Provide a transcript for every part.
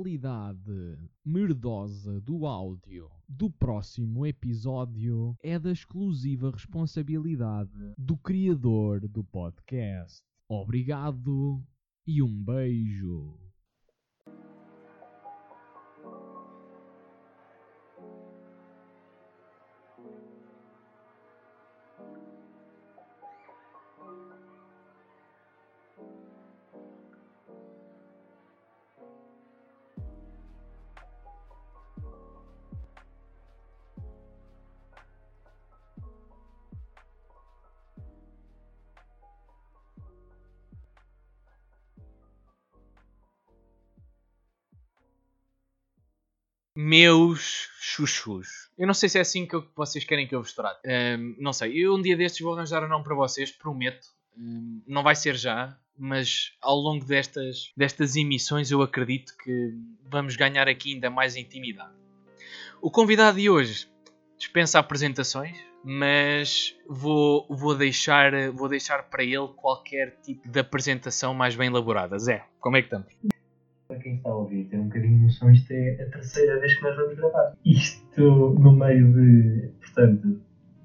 qualidade merdosa do áudio do próximo episódio é da exclusiva responsabilidade do criador do podcast. Obrigado e um beijo. Meus chuchus. Eu não sei se é assim que vocês querem que eu vos trate. Ahm, não sei. Eu um dia destes vou arranjar um nome para vocês, prometo. Ahm, não vai ser já, mas ao longo destas, destas emissões eu acredito que vamos ganhar aqui ainda mais intimidade. O convidado de hoje dispensa apresentações, mas vou, vou, deixar, vou deixar para ele qualquer tipo de apresentação mais bem elaborada. Zé, como é que estamos? Está a ouvir, tem um bocadinho de noção, isto é a terceira vez que nós vamos gravar. Isto no meio de. Portanto,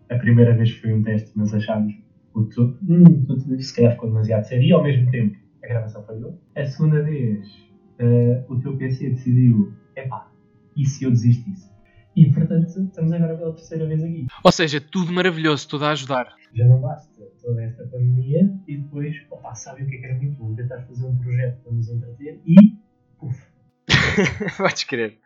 a primeira vez foi um teste, mas achámos o tudo. Hum, tudo se calhar ficou demasiado sério e ao mesmo tempo a gravação falhou. A segunda vez, eh, o teu PC decidiu: epá, e se eu desistisse? E portanto, estamos agora pela terceira vez aqui. Ou seja, tudo maravilhoso, tudo a ajudar. Já não basta toda esta pandemia e depois, opa, sabem o que é que era muito bom? Tentar fazer um projeto para nos entreter e. Vais querer.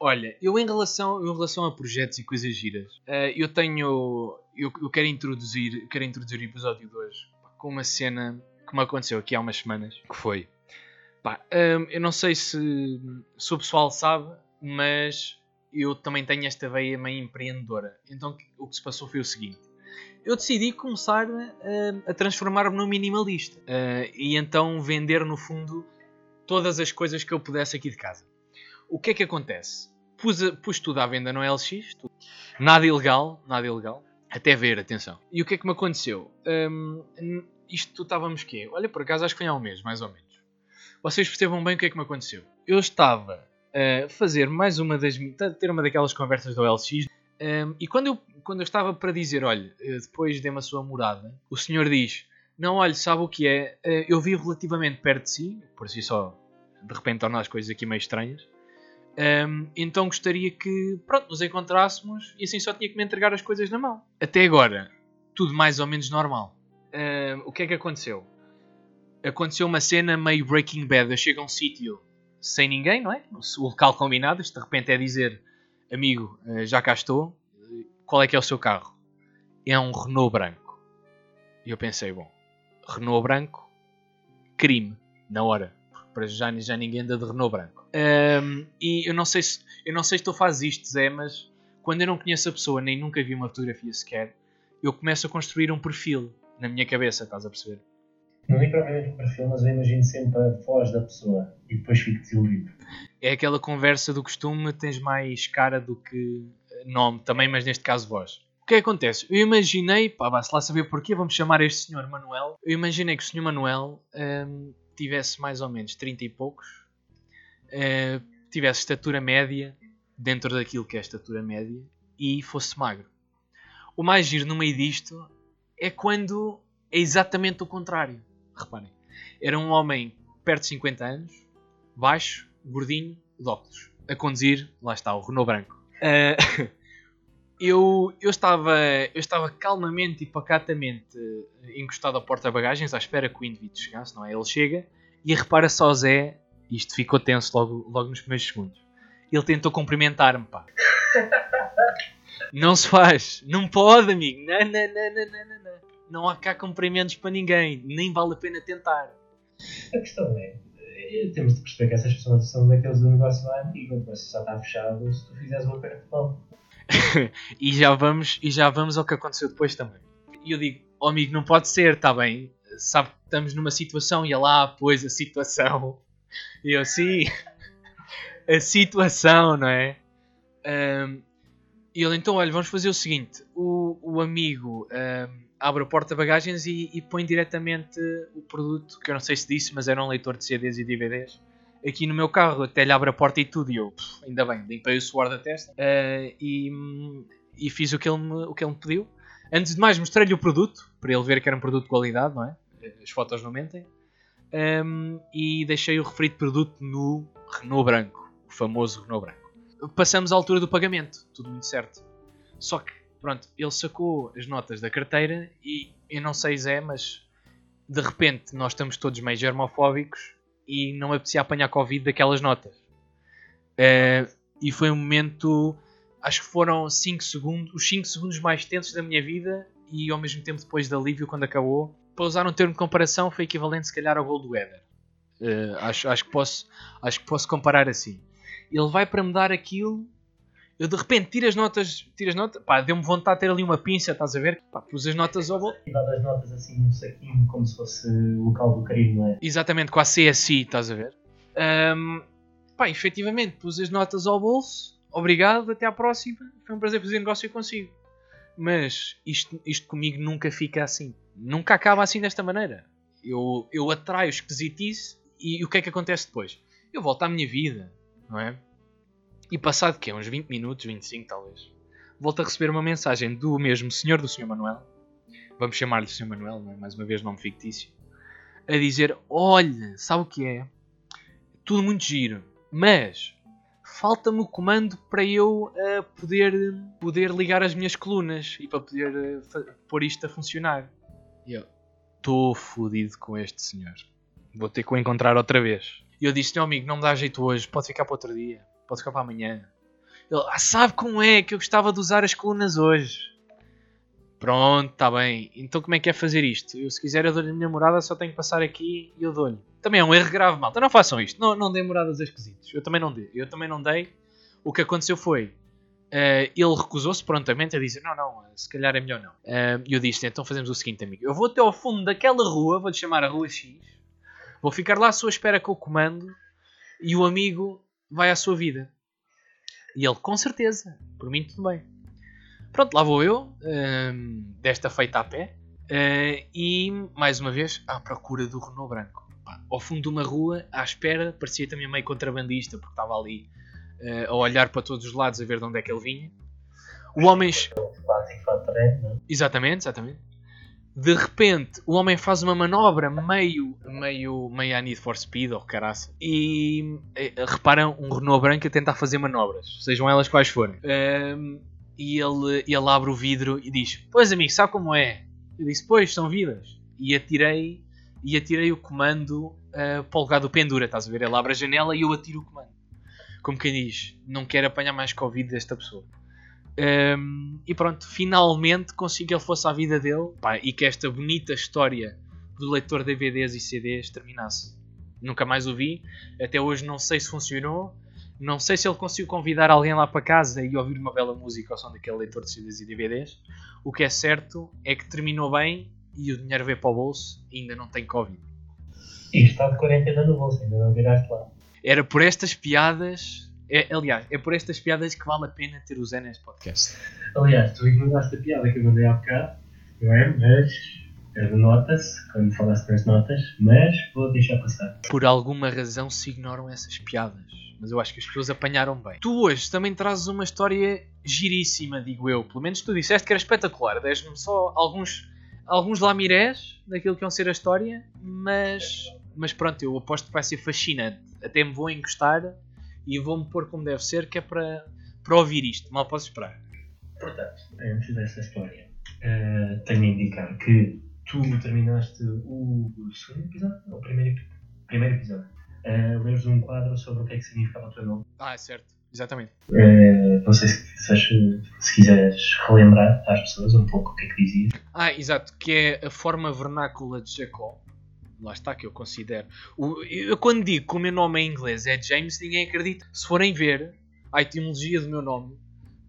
Olha, eu em relação, em relação a projetos e coisas giras, eh, eu tenho. Eu, eu quero introduzir. Quero introduzir o episódio de hoje com uma cena que me aconteceu aqui há umas semanas. Que foi. Pá, hum, eu não sei se, se o pessoal sabe, mas eu também tenho esta veia meio empreendedora. Então o que se passou foi o seguinte. Eu decidi começar hum, a transformar-me num minimalista. eh, e então vender no fundo todas as coisas que eu pudesse aqui de casa. O que é que acontece? Pus, pus tudo à venda no LX, tudo. nada ilegal, nada ilegal, até ver, atenção. E o que é que me aconteceu? N- isto estávamos quê? Olha, por acaso acho que foi há um mês, mais ou menos. Vocês percebam bem o que é que me aconteceu. Eu estava a fazer mais uma das... ter uma daquelas conversas do LX hum, e quando eu, quando eu estava para dizer, olha, eh, depois dê-me a sua morada, o senhor diz, não, olha, sabe o que é? Eh, Eu vivo relativamente perto de si, por si só, de repente torna as coisas aqui meio estranhas. Ahm, então gostaria que, pronto, nos encontrássemos e assim só tinha que me entregar as coisas na mão. Até agora, tudo mais ou menos normal. Ahm, o que é que aconteceu? Aconteceu uma cena meio Breaking Bad. Eu chego a um sítio sem ninguém, não é? O local combinado, de repente é dizer, amigo, eh, já cá estou, qual é que é o seu carro? É um Renault branco. E eu pensei, bom, Renault branco, crime, na hora. Porque para já, já ninguém anda de Renault branco. Ahm, e eu não, sei se, eu não sei se tu fazes isto, Zé, mas quando eu não conheço a pessoa, nem nunca vi uma fotografia sequer, eu começo a construir um perfil na minha cabeça, estás a perceber? Não digo propriamente o perfil, mas eu imagino sempre a voz da pessoa e depois fico desiludido. É aquela conversa do costume, tens mais cara do que nome também, mas neste caso voz. Que acontece? Eu imaginei, pá, vá-se lá saber porquê, vamos chamar este senhor Manuel. Eu imaginei que o senhor Manuel ahm, tivesse mais ou menos 30 e poucos, eh, tivesse estatura média, dentro daquilo que é estatura média, e fosse magro. O mais giro no meio disto é quando é exatamente o contrário. Reparem, era um homem perto de 50 anos, baixo, gordinho, de óculos, a conduzir, lá está, o Renault branco. Ah, eu, eu, estava, eu estava calmamente e pacatamente eh, encostado à porta-bagagens, à espera que o indivíduo chegasse, não é? Ele chega e repara só Zé, isto ficou tenso logo, logo nos primeiros segundos. Ele tentou cumprimentar-me, pá. Não se faz, não pode, amigo. Não, não, não, não, não, não, não. Há cá cumprimentos para ninguém, nem vale a pena tentar. A questão é, eh, temos de perceber que essas pessoas são daqueles do negócio lá antigo, negócio só está fechado se tu fizeres uma perna de pão. e já vamos e já vamos ao que aconteceu depois também. E eu digo, oh amigo, não pode ser, está bem. Sabe que estamos numa situação e é lá, pois a situação. E eu, sim, a situação, não é? Ahm, e ele, então, olha, vamos fazer o seguinte: o, o amigo ahm, abre a porta-bagagens e, e põe diretamente o produto, que eu não sei se disse, mas era um leitor de CDs e DVDs, aqui no meu carro, até lhe abre a porta e tudo, e eu, pff, ainda bem, limpei o suor da testa uh, e, e fiz o que, ele me, o que ele me pediu. Antes de mais, mostrei-lhe o produto, para ele ver que era um produto de qualidade, não é? As fotos não mentem. Um, e deixei o referido produto no Renault branco, o famoso Renault branco. Passamos à altura do pagamento, tudo muito certo. Só que, pronto, ele sacou as notas da carteira e eu não sei Zé, mas de repente nós estamos todos meio germofóbicos e não me apetecia apanhar Covid daquelas notas. Uh, e foi um momento, acho que foram 5 segundos, os 5 segundos mais tensos da minha vida e ao mesmo tempo depois de alívio quando acabou. Para usar um termo de comparação, foi equivalente se calhar ao gol do Éder. Uh, acho, acho, que posso, acho que posso comparar assim. Ele vai para me dar aquilo eu de repente tiro as notas, tiro as notas, pá, deu-me vontade de ter ali uma pinça, estás a ver? Pá, pus as notas ao bolo. E dado as notas assim num saquinho, como se fosse o local do carinho, não é? Exatamente, com a CSI, estás a ver? Um, pá, efetivamente, pus as notas ao bolso, obrigado, até à próxima, foi um prazer fazer negócio consigo. Mas isto, isto comigo nunca fica assim. Nunca acaba assim desta maneira. Eu, eu atraio esquisitice e o que é que acontece depois? Eu volto à minha vida, não é? E passado que Uns 20 minutos, 25 talvez, volto a receber uma mensagem do mesmo senhor do Sr. Manuel, vamos chamar-lhe Sr. Manuel, não é? mais uma vez nome fictício, a dizer: Olha, sabe o que é? Tudo muito giro, mas falta-me o comando para eu uh, poder, poder ligar as minhas colunas e para poder uh, pôr isto a funcionar. E eu estou fodido com este senhor. Vou ter que o encontrar outra vez. E eu disse: Meu amigo, não me dá jeito hoje, pode ficar para outro dia pode ficar para amanhã. Ele, ah, sabe como é que eu gostava de usar as colunas hoje? Pronto, está bem. Então como é que é fazer isto? Eu se quiser eu dou-lhe a minha morada, só tenho que passar aqui e eu dou-lhe. Também é um erro grave, malta. Não façam isto. Não, não moradas a esquisitos. Eu também não dei. Eu também não dei. O que aconteceu foi... Uh, ele recusou-se prontamente a dizer: Não, não, se calhar é melhor não. Uh, eu disse: Então fazemos o seguinte, amigo. Eu vou até ao fundo daquela rua, vou-lhe chamar a Rua X, vou ficar lá à sua espera com o comando e o amigo vai à sua vida. E ele, com certeza, por mim tudo bem. Pronto, lá vou eu, um, desta feita a pé, uh, e mais uma vez à procura do Renault Branco. Pá, ao fundo de uma rua, à espera, parecia também meio contrabandista, porque estava ali uh, a olhar para todos os lados a ver de onde é que ele vinha. O homem. Exatamente, exatamente de repente o homem faz uma manobra meio, meio, meio a Need for Speed ou caraça e é, reparam um Renault branco a tentar fazer manobras, sejam elas quais forem. Um, e ele, ele abre o vidro e diz: Pois amigo, sabe como é? Eu disse: Pois, são vidas. E atirei, e atirei o comando uh, para o lugar do pendura, estás a ver? Ele abre a janela e eu atiro o comando. Como quem diz: Não quero apanhar mais Covid desta pessoa. Um, e pronto, finalmente consigo que ele fosse à vida dele pá, e que esta bonita história do leitor de DVDs e CDs terminasse. Nunca mais o vi, até hoje não sei se funcionou, não sei se ele conseguiu convidar alguém lá para casa e ouvir uma bela música ao som daquele leitor de CDs e DVDs. O que é certo é que terminou bem e o dinheiro veio para o bolso e ainda não tem Covid. E está de quarentena no bolso, ainda não viraste lá. Era por estas piadas é, aliás, é por estas piadas que vale a pena ter o Zé neste podcast. Aliás, tu ignoraste a piada que eu mandei há bocado, não é? Mas nota-se quando falaste das notas, mas vou deixar passar. Por alguma razão se ignoram essas piadas, mas eu acho que as pessoas apanharam bem. Tu hoje também trazes uma história giríssima, digo eu. Pelo menos tu disseste que era espetacular. Deste-me só alguns, alguns lamirés daquilo que vão ser a história, mas, mas pronto, eu aposto que vai ser fascinante. Até me vou encostar e vou-me pôr como deve ser, que é para, para ouvir isto. Mal posso esperar. Portanto, antes dessa história, uh, tenho a indicar que tu terminaste o segundo episódio, ou o primeiro, primeiro episódio, uh, lês um quadro sobre o que é que significava o teu nome. Ah, é certo, exatamente. Uh, não sei se, se, se, quiseres relembrar às pessoas um pouco o que é que dizias. Ah, exato, que é a forma vernácula de Jacob lá está que eu considero. O, eu quando digo que o meu nome em inglês é James, ninguém acredita. Se forem ver a etimologia do meu nome,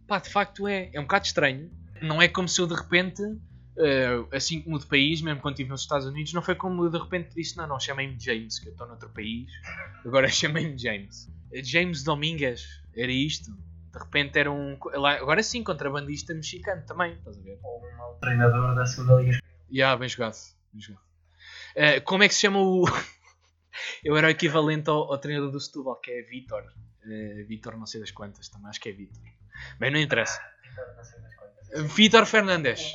pá, de facto é, é um bocado estranho. Não é como se eu de repente, uh, assim como de país, mesmo quando estive nos Estados Unidos, não foi como eu de repente disse: não, não, chamei-me James, que eu estou noutro país, agora chamei-me James. James Domingues, era isto. De repente era um. Agora sim, contrabandista mexicano também, estás a ver? Ou um treinador da segunda liga. Yeah, bem jogado. Bem jogado. Uh, como é que se chama o. Eu era o equivalente ao, ao treinador do Setúbal, que é Vitor. Uh, Vitor não sei das quantas, também acho que é Vitor. Bem, não interessa. Vitor Fernandes.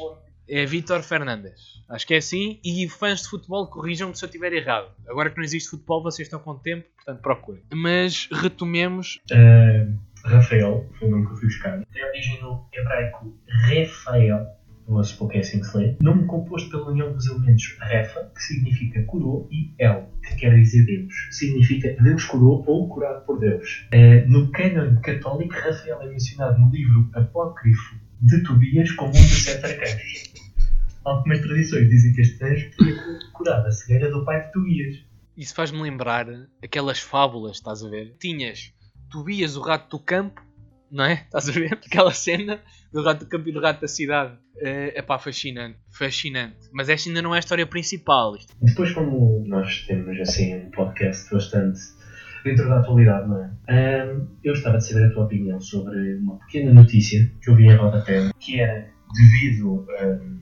É Vitor Fernandes. Acho que é assim. E fãs de futebol, corrijam-me se eu estiver errado. Agora que não existe futebol, vocês estão com tempo, portanto procurem. Mas retomemos. Uh, Rafael, foi o nome que eu fui buscar. Tem origem no hebraico Rafael, vou supor que é assim que se lê. Nome composto pela união dos elementos Refa, que significa curou, e El, que quer dizer Deus. Significa Deus curou ou curado por Deus. Uh, no cânon católico, Rafael é mencionado no livro apócrifo de Tobias como um dos sete arcanos. Algumas tradições dizem que este anjo foi curado a cegueira do pai de Tobias. Isso faz-me lembrar aquelas fábulas, estás a ver? Tinhas Tobias, o rato do campo, não é? Estás a ver? Aquela cena do rato do campo e do rato da cidade. É pá, fascinante, fascinante. Mas esta ainda não é a história principal. Isto. Depois, como nós temos assim um podcast bastante dentro da atualidade, não é? Um, eu gostava de saber a tua opinião sobre uma pequena notícia que eu vi em rodapé, que era devido um,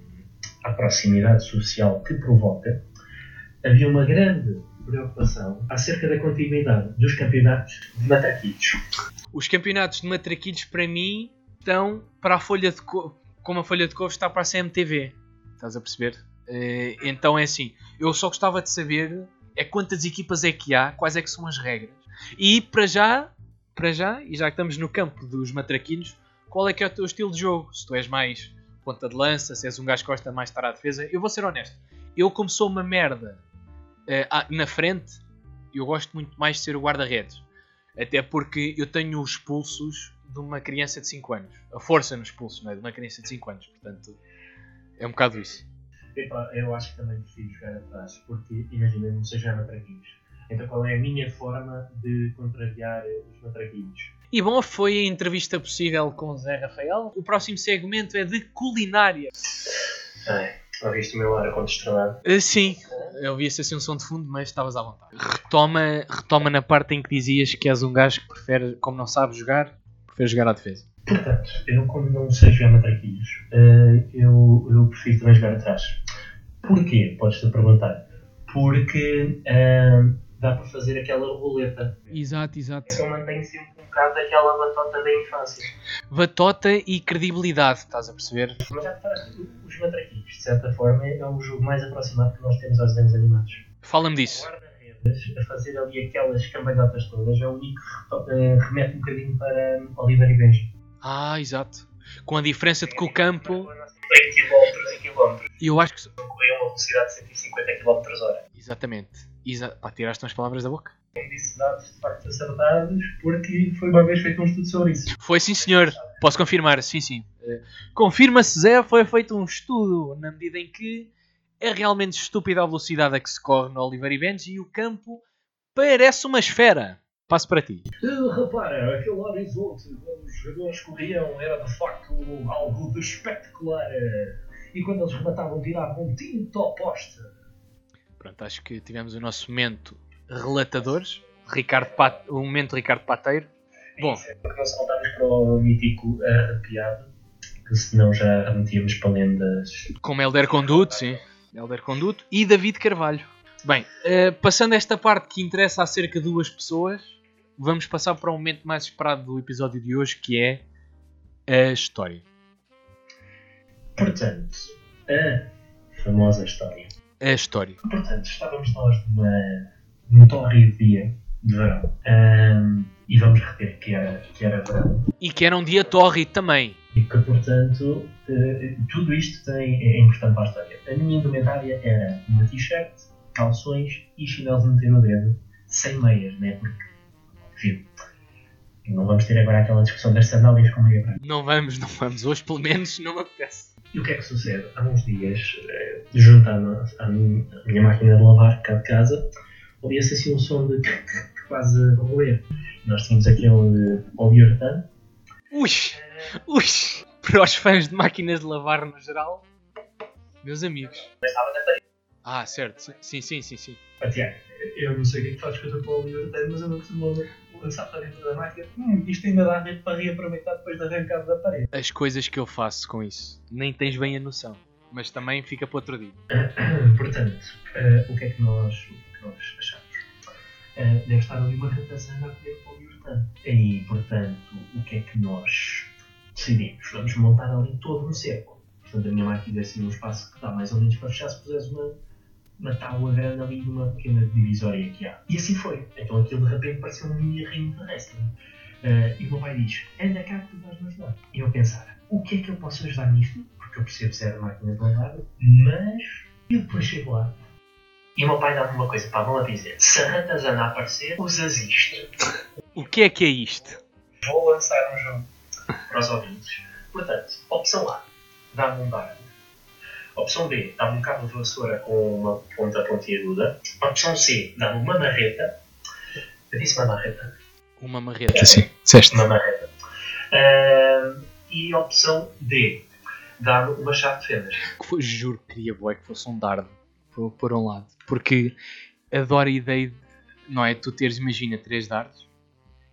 à proximidade social que provoca, havia uma grande preocupação acerca da continuidade dos campeonatos de matraquilhos. Os campeonatos de matraquilhos, para mim, estão para a folha de couve, como a folha de couve está para a CMTV. Estás a perceber? Eh, então é assim, eu só gostava de saber é quantas equipas é que há, quais é que são as regras. E para já, para já, e já que estamos no campo dos matraquilhos, qual é que é o teu estilo de jogo? Se tu és mais ponta de lança, se és um gajo que gosta mais estar à defesa, eu vou ser honesto. Eu, como sou uma merda uh, na frente, eu gosto muito mais de ser o guarda-redes. Até porque eu tenho os pulsos de uma criança de 5 anos. A força nos pulsos, não é? De uma criança de 5 anos. Portanto, é um bocado isso. Epa, eu acho que também prefiro jogar atrás, porque imagina, não sei jogar matraquinhos. Então qual é a minha forma de contrariar os matraquinhos? E bom, foi a entrevista possível com o Zé Rafael. O próximo segmento é de culinária. Ai, ouviste o meu ar consternado? Uh, sim, eu ouvi assim um som de fundo, mas estavas à vontade. Retoma, retoma na parte em que dizias que és um gajo que prefere, como não sabe jogar, prefere jogar à defesa. Portanto, eu como não sei jogar matraquilhos, uh, eu, eu prefiro também jogar atrás. Porquê? Podes-te perguntar. Porque uh, dá para fazer aquela roleta. Exato, exato. Então mantém sempre um bocado daquela batota da infância. Batota e credibilidade, estás a perceber? Mas já reparaste, os matraquilhos, de certa forma, é o jogo mais aproximado que nós temos aos desenhos animados. Fala-me disso. Guarda-redes, a fazer ali aquelas cambalhotas todas, é o único que uh, remete um bocadinho para Oliver e Benji. Ah, exato. Com a diferença de que o campo. Tem quilómetros e. E eu acho que. Corria a uma velocidade de 150 km hora. Exatamente. Exa... Pá, tiraste umas palavras da boca. Como disse dados de facto acertados, porque foi uma vez feito um estudo sobre isso. Foi sim, senhor. Posso confirmar, sim, sim. Uh, Confirma-se, Zé, foi feito um estudo na medida em que é realmente estúpida a velocidade a que se corre no Oliver e Benji e o campo parece uma esfera. Passo para ti. Uh, repara, aquele horizonte onde os jogadores corriam era de facto algo de espetacular. E quando eles rematavam, tiravam um tinto ao poste. Pronto, acho que tivemos o nosso momento relatadores. Ricardo Pat... O momento Ricardo Pateiro. Bom, é porque nós saltámos para o mítico arrepiado, que senão já remetíamos para lendas. como Helder Conduto, sim. Helder Conduto e David Carvalho. Bem, eh, passando esta parte que interessa acerca de duas pessoas, vamos passar para o momento mais esperado do episódio de hoje, que é a história. Portanto, a famosa história. A história. Portanto, estávamos nós numa, num tórrido dia de verão. Ahm, e vamos reter que era, que era verão. E que era um dia tórrido também. E que, portanto, eh, tudo isto tem, é importante para a história. A minha indumentária era uma t-shirt, calções e chinelos de meter no dedo, sem meias, né? Porque, enfim, não vamos ter agora aquela discussão das sandálias com meia branca. Não vamos, não vamos. Hoje, pelo menos, não me apetece. E o que é que sucede? Há uns dias, eh, juntando à minha, máquina de lavar cá de casa, ouvia-se assim um som de quase roer. Nós tínhamos aquele poliuretano. Ui, ui. Para os fãs de máquinas de lavar no geral, meus amigos. Estava na parede. Ah, certo. Sim, sim, sim, sim. Ah, Tiago, eu não sei o que é que fazes com o teu poliuretano, mas eu não costumo lançar para dentro da máquina. Hum, isto ainda dá jeito para reaproveitar depois de arrancar da parede. As coisas que eu faço com isso. Nem tens bem a noção. Mas também fica para outro dia. Portanto, eh, o que é que nós, o que é que nós achamos? uh, deve estar ali uma ratazana a comer poliuretano. E, portanto, o que é que nós decidimos? Vamos montar ali todo um cerco. Portanto, a minha mãe quisesse assim um espaço que dá mais ou menos para fechar se pusesse uma, uma tábua grande ali numa pequena divisória que há. E assim foi. Então aquilo de repente parecia um mini ringue de wrestling. Uh, e o meu pai diz: anda cá que tu vais me ajudar. E eu pensar: o que é que eu posso ajudar nisto? Porque eu percebo ser a máquina de lavar, mas eu depois chego lá. E o meu pai dá-me uma coisa para a mão a dizer: se a ratazana aparecer, usas isto. O que é que é isto? Vou lançar um jogo para os ouvintes. Portanto, opção A: dá-me um dardo. Opção B: dá-me um cabo de vassoura com uma ponta pontiaguda. Opção C: dá-me uma marreta. Eu disse uma marreta. Uma marreta, sim. Disseste. Uma marreta. Uh, e opção D: dá-me uma chave de fendas. Juro que queria boé que fosse um dardo por, por um lado. Porque adoro a ideia de, não é? Tu teres, imagina, três dardos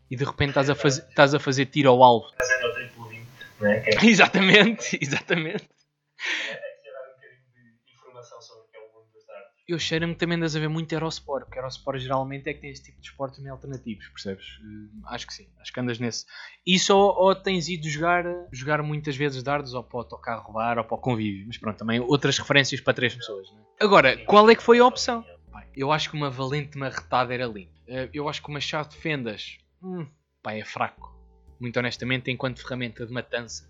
e de repente estás a, faz, estás a fazer tiro ao alvo. Estás a triplo 20, não é? Que é exatamente, exatamente. aqui a dar um bocadinho de informação sobre o que é o mundo dos dardos. Eu cheiro-me que também andas a ver muito Aerosport, porque Aerosport geralmente é que tem esse tipo de esportes alternativos, percebes? Uh, acho que sim, acho que andas nesse. Isso ou, ou, tens ido jogar, jogar muitas vezes dardos ou para o autocarro bar ou para o convívio, mas pronto, também outras referências para três pessoas. Né? Agora, qual é que foi a opção? Eu acho que uma valente marretada era linda. Uh, eu acho que uma chave de fendas hum, pá, é fraco. Muito honestamente, enquanto ferramenta de matança,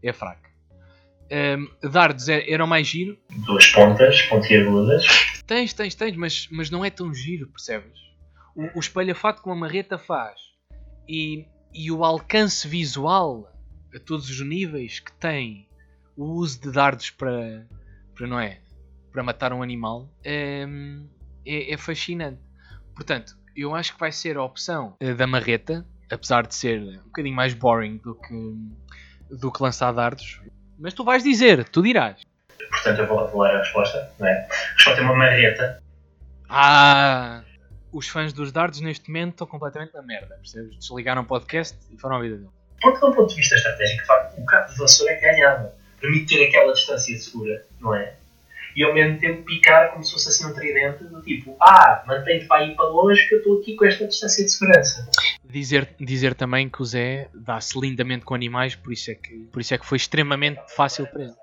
é fraco. Um, dardos é, era o mais giro. Duas pontas, pontiagudas. Tens, tens, tens, mas, mas não é tão giro, percebes? O, o espalhafato com a marreta faz. E, e o alcance visual a todos os níveis que tem o uso de dardos para, para não é? Para matar um animal é, é, é fascinante. Portanto, eu acho que vai ser a opção uh, da marreta, apesar de ser um bocadinho mais boring do que, do que lançar dardos. Mas tu vais dizer, tu dirás. Portanto, eu vou revelar a resposta, não é? A resposta é uma marreta. Ah! Os fãs dos dardos neste momento estão completamente na merda, percebes? Desligaram o podcast e foram à vida dele. Porque, de um ponto de vista estratégico, de facto, o cabo de vassoura é ganhava. Permite ter aquela distância segura, não é? E ao mesmo tempo picar como se fosse assim um tridente do tipo, ah, mantém-te para ir para longe que eu estou aqui com esta distância de segurança. Dizer, dizer também que o Zé dá-se lindamente com animais, por isso, é que, por isso é que foi extremamente fácil para ele.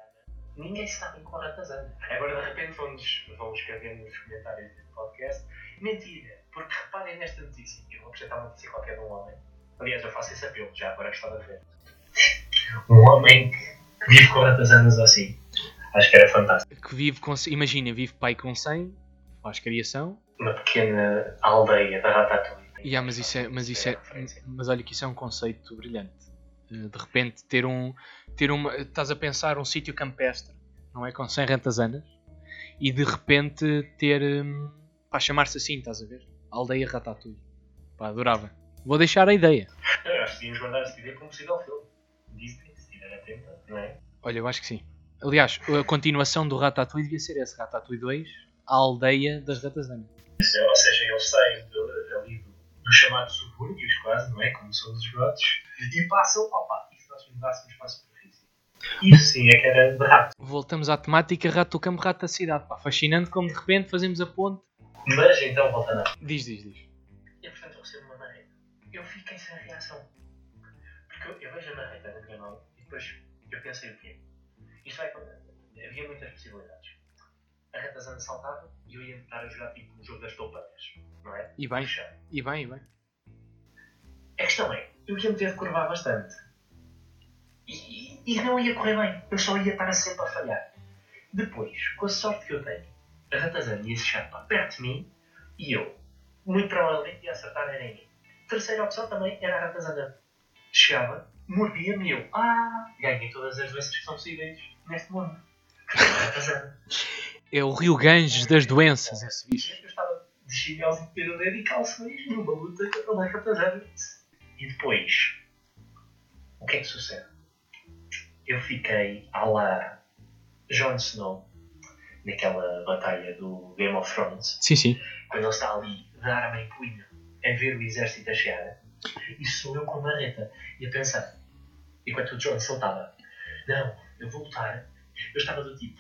Ninguém se está bem com a ratazana. Agora de repente vão-nos vão escrever nos comentários do podcast. Mentira, porque reparem nesta notícia. Eu vou apresentar uma notícia qualquer de um homem. Aliás, eu faço esse apelo, já agora gostava de ver. Um homem que vive com ratazanas assim Acho que era fantástico. Que vive com, imagina, vive pai com 100, faz criação. Uma pequena aldeia da Ratatouille. Yeah, mas isso é, mas isso é, mas olha que isso é um conceito brilhante. Eh, de repente ter um, ter uma, estás a pensar um sítio campestre, não é, com 100 rentazanas, e de repente ter, hum, pá, chamar-se assim, estás a ver? Aldeia Ratatouille. Pá, adorava. Vou deixar a ideia. Eu acho que devíamos guardar esta ideia para um possível filme. Disney, se estiver atento, não é? Olha, eu acho que sim. Aliás, a continuação do Ratatouille devia ser esse, Ratatouille 2, a aldeia das ratazanas. Ou seja, eles saem do, ali do, do chamado subúrbios, quase, não é? Como são os esgotos, e passam, opa, e se nós mudássemos para a superfície? Isso sim é que era de rato. Voltamos à temática rato do campo, rato da cidade. Pá, fascinante como de repente fazemos a ponte. Mas então, voltando a... Diz, diz, diz. E portanto eu recebo uma marreta. Eu fiquei sem reação. Porque eu, eu vejo a marreta na minha mão e depois eu pensei o quê? Isto vai. Havia muitas possibilidades. A ratazana saltava e eu ia estar a jogar tipo o jogo das toupanhas, não é? E bem, e bem, e bem. A questão é, eu ia me ter de curvar bastante. E, e, não ia correr bem. Eu só ia estar sempre a falhar. Depois, com a sorte que eu tenho, a ratazana ia se chegar para perto de mim e eu, muito provavelmente, ia acertar era em mim. Terceira opção também era a ratazana. Chegava, mordia-me e eu, ah, ganhei todas as doenças que são possíveis neste mundo. É o Rio Ganges das doenças, esse bicho. Eu estava de chinelo de ter o dedo e calções numa luta contra o Ratazana. E depois, o que é que sucede? Eu fiquei à la Jon Snow naquela batalha do Game of Thrones. Sim, sim. Quando ele está ali de arma em punho a ver o exército a chegar. E sou eu com a marreta e a pensar, enquanto o Jon saltava, não, eu vou lutar. Eu estava do tipo,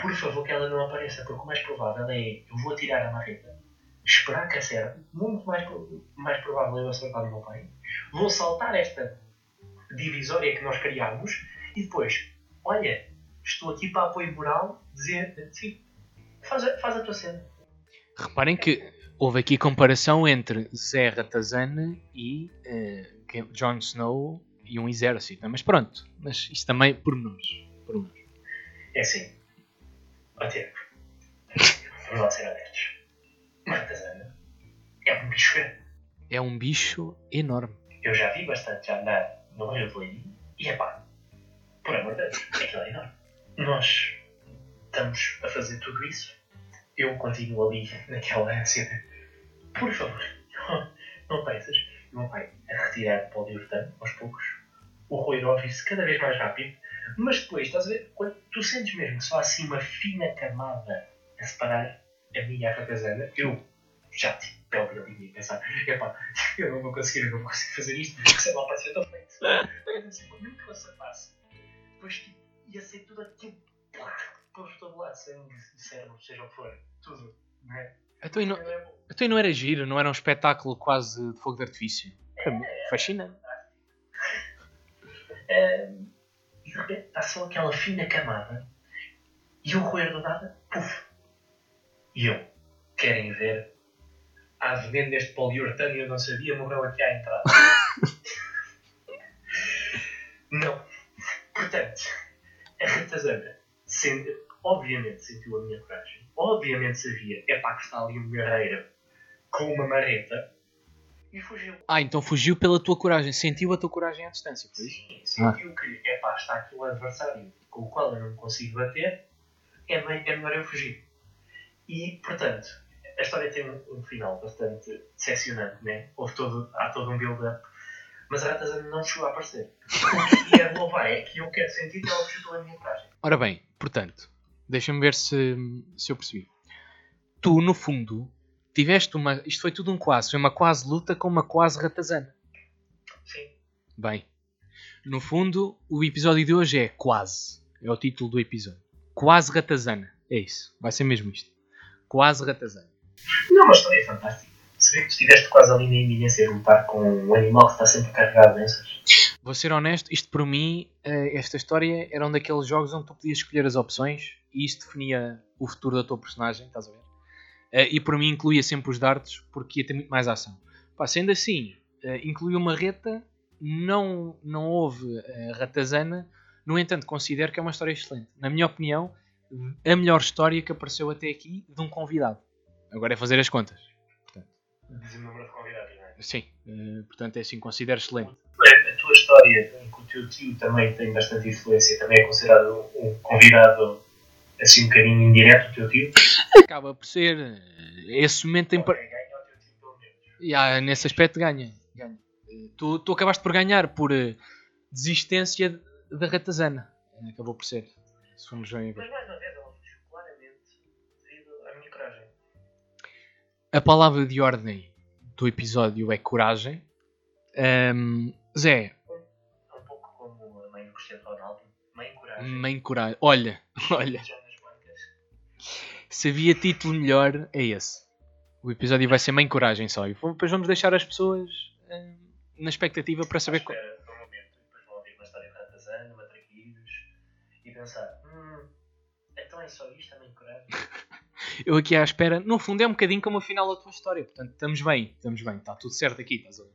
por favor que ela não apareça, porque o mais provável é eu vou atirar a marreta, esperar que acerte, muito mais, mais provável eu acertar o meu pai. Vou saltar esta divisória que nós criámos e depois, olha, estou aqui para apoio moral, dizer, sim, faz a, faz a tua cena. Reparem que houve aqui comparação entre Zé Ratazana e Game- Jon Snow e um exército. Mas pronto, mas isso também por nós. Por nós. É assim, tempo, vamos lá ser honestos. Martazana é um bicho grande. É um bicho enorme. Eu já vi bastante andar no meio do Leirinho e é pá, por amor de Deus, aquilo é enorme. Nós estamos a fazer tudo isso, eu continuo ali naquela ânsia de, por favor, não, não peças. O meu pai a retirar o poliuretano aos poucos, o ouvir-se cada vez mais rápido, mas depois, estás a ver, quando tu sentes mesmo que só há assim uma fina camada a separar a minha e a ratazana, eu já tipo pele da linha e pensar, epá, eu não vou conseguir, eu não vou conseguir fazer isto, porque sei lá, pode ser tão feito. Mas assim, que eu acertasse, depois tipo, ia ser tudo aquilo, plá, por todo lado, sangue, cérebro, seja o que for, tudo, não é? Então e não, é então e não era giro, não era um espetáculo quase de fogo de artifício. Para mim, fascinante. Ahm, e de repente está só aquela fina camada e o roer do nada, puf! E eu, querem ver? Há veneno neste poliuretano e eu não sabia, morreu aqui à entrada. não. Portanto, a ratazana, sente, obviamente sentiu a minha coragem, obviamente sabia, é pá que está ali um guerreiro com uma marreta e fugiu. Ah, então fugiu pela tua coragem. Sentiu a tua coragem à distância, foi isso? Sim, sentiu que, epá, está aqui um adversário com o qual eu não me consigo bater, é, me- é melhor eu fugir. E, portanto, a história tem um, um final bastante decepcionante, né? Houve todo, há todo um build-up, mas a ratazana não chegou a aparecer. O que é louvar é que eu quero sentir que ela fugiu pela minha coragem. Ora bem, portanto, deixa-me ver se, se eu percebi. Tu, no fundo, tiveste uma. Isto foi tudo um quase. Foi uma quase luta com uma quase ratazana. Sim. Bem, no fundo, o episódio de hoje é Quase. É o título do episódio. Quase ratazana. É isso. Vai ser mesmo isto. Quase ratazana. Não, mas história é fantástica. Estiveste quase ali na iminência de lutar com um animal que está sempre carregado de doenças. Vou ser honesto, isto para mim, eh, esta história era um daqueles jogos onde tu podias escolher as opções e isto definia o futuro da tua personagem, estás a ver? Eh, E para mim incluía sempre os dardos porque ia ter muito mais ação. Pá, sendo assim, eh, incluiu uma reta, não, não houve ratazana, no entanto considero que é uma história excelente. Na minha opinião, a melhor história que apareceu até aqui de um convidado. Agora é fazer as contas. Número de convidados, não é? Sim, eh, portanto é assim, considero excelente. A a tua história, em que o teu tio também tem bastante influência, também é considerado um convidado assim um bocadinho indireto, o teu tio? Acaba por ser. eh, Esse momento tem. par- ganha o teu tio pelo menos. Ya, nesse aspecto ganha. ganha. Eh, Tu, tu acabaste por ganhar por desistência da ratazana. Acabou por ser. Se formos bem a A palavra de ordem do episódio é coragem. Ahm, Zé, É um pouco como a mãe do Cristiano Ronaldo. Mãe coragem. mãe coragem. Olha, olha. Se havia título melhor, é esse. O episódio vai ser Mãe Coragem só. E depois vamos deixar as pessoas eh, na expectativa para saber. Espera de um momento. E depois vão ouvir uma história de ratazana, matraquilhos. E pensar, hum, então é só isto, a mãe coragem? Eu aqui à espera. No fundo é um bocadinho como a final da tua história. Portanto, estamos bem. Estamos bem. Está tudo certo aqui. Estás a ver?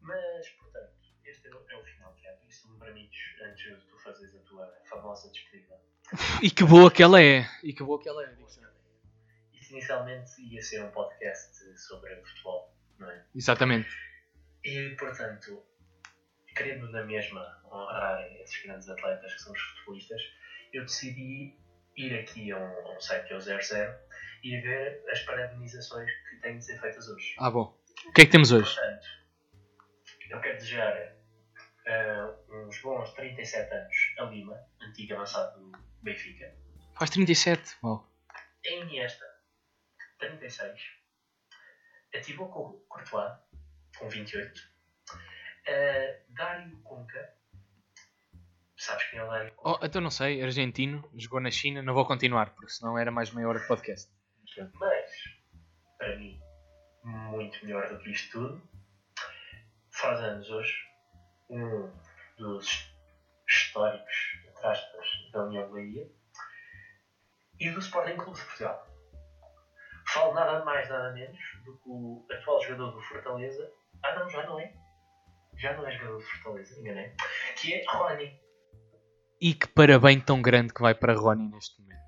Mas, portanto, este é o, é o final que é. Isso me permites, antes de tu fazeres a tua famosa despedida. E que boa que ela é. E que boa que ela é. Isso inicialmente ia ser um podcast sobre futebol, não é? Exatamente. E, portanto, querendo na mesma honrar esses grandes atletas que são os futebolistas, eu decidi ir aqui a um, a um site que é o 00 e ver as parabenizações que têm de ser feitas hoje. Ah, bom. O que é que temos hoje? Portanto, eu quero desejar ah, uns bons 37 anos a Lima, antigo avançado do Benfica. Faz 37. Uau. A Iniesta, 36. A Thibaut Cour- Courtois, com 28. A Dário Conca. Sabes quem é Dário Conca? Oh, então não sei. Argentino. Jogou na China. Não vou continuar. Porque senão era mais meia hora de podcast. Mas para mim, muito melhor do que isto tudo. Faz anos hoje, um dos históricos, entre aspas, da União Bahia e do Sporting Clube de Portugal. Falo nada mais, nada menos do que o atual jogador do Fortaleza. Ah, não, já não é. Já não é jogador do Fortaleza, enganei. Que é Rony. E que parabéns tão grande que vai para Rony neste momento.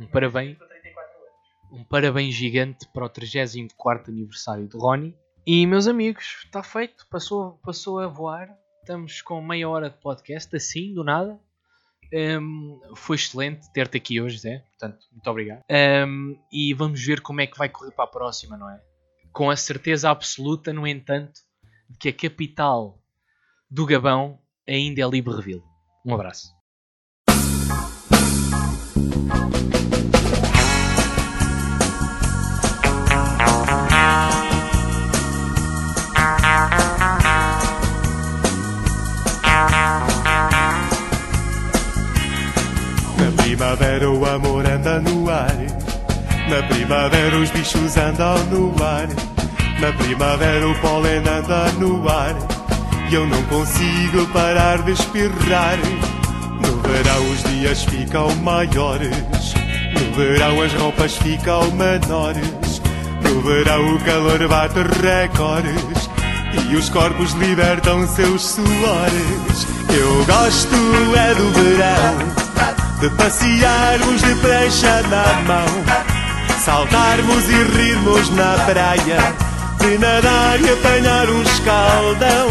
Um parabéns, Com 34 anos. um parabéns gigante para o 34 aniversário de Rony. E meus amigos, está feito, passou, passou a voar. Estamos com meia hora de podcast, assim, do nada. Hum, foi excelente ter-te aqui hoje, Zé. Portanto, muito obrigado. Hum, e vamos ver como é que vai correr para a próxima, não é? Com a certeza absoluta, no entanto, de que a capital do Gabão ainda é Libreville. Um abraço. Primavera o amor anda no ar. Na primavera os bichos andam no ar. Na primavera o pólen anda no ar. E eu não consigo parar de espirrar. Verão os dias ficam maiores. No verão as roupas ficam menores. No verão o calor bate recordes. E os corpos libertam seus suores. Eu gosto é do verão. De passearmos de prancha na mão Saltarmos e rirmos na praia De nadar e apanhar um escaldão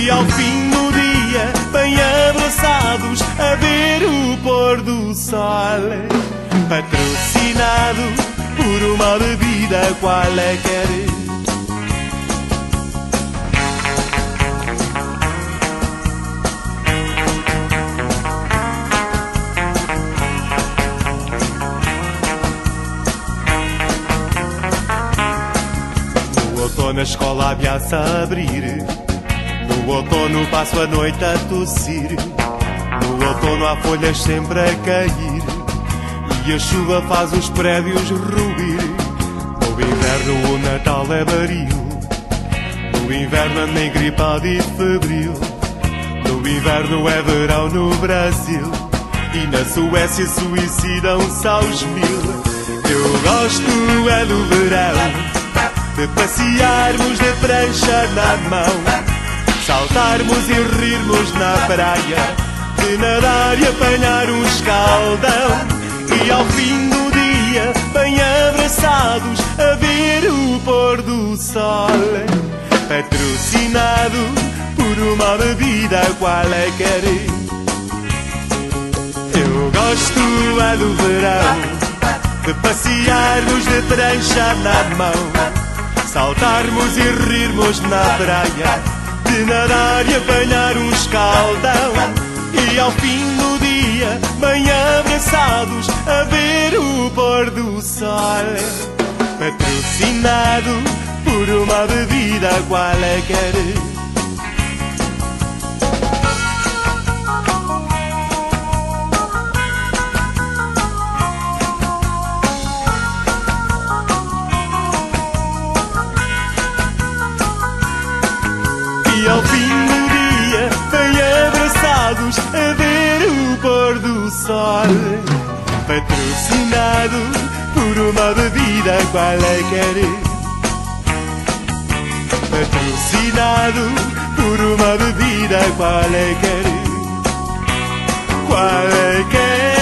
E ao fim do dia Bem A ver o pôr do sol. Patrocinado Por uma bebida qualquer No outono a escola ameaça abrir. No outono passo a noite a tossir outono há folhas sempre a cair. E a chuva faz os prédios ruir. No inverno o Natal é baril No inverno ando engripado e febril. No inverno é verão no Brasil. E na Suécia suicidam-se aos mil. Eu gosto é do verão. De passearmos de prancha na mão, saltarmos e rirmos na praia, de nadar e apanhar um escaldão, e ao fim do dia, bem abraçados, a ver o pôr do sol, patrocinado por uma bebida qualquer. Eu gosto é do verão, de passearmos de prancha na mão. Saltarmos e rirmos na praia De nadar e apanhar um escaldão E ao fim do dia Bem abraçados A ver o pôr do sol. Patrocinado Por uma bebida qualquer sol, patrocinado por uma bebida qualquer. É é? Patrocinado por uma bebida qualquer. É qualquer.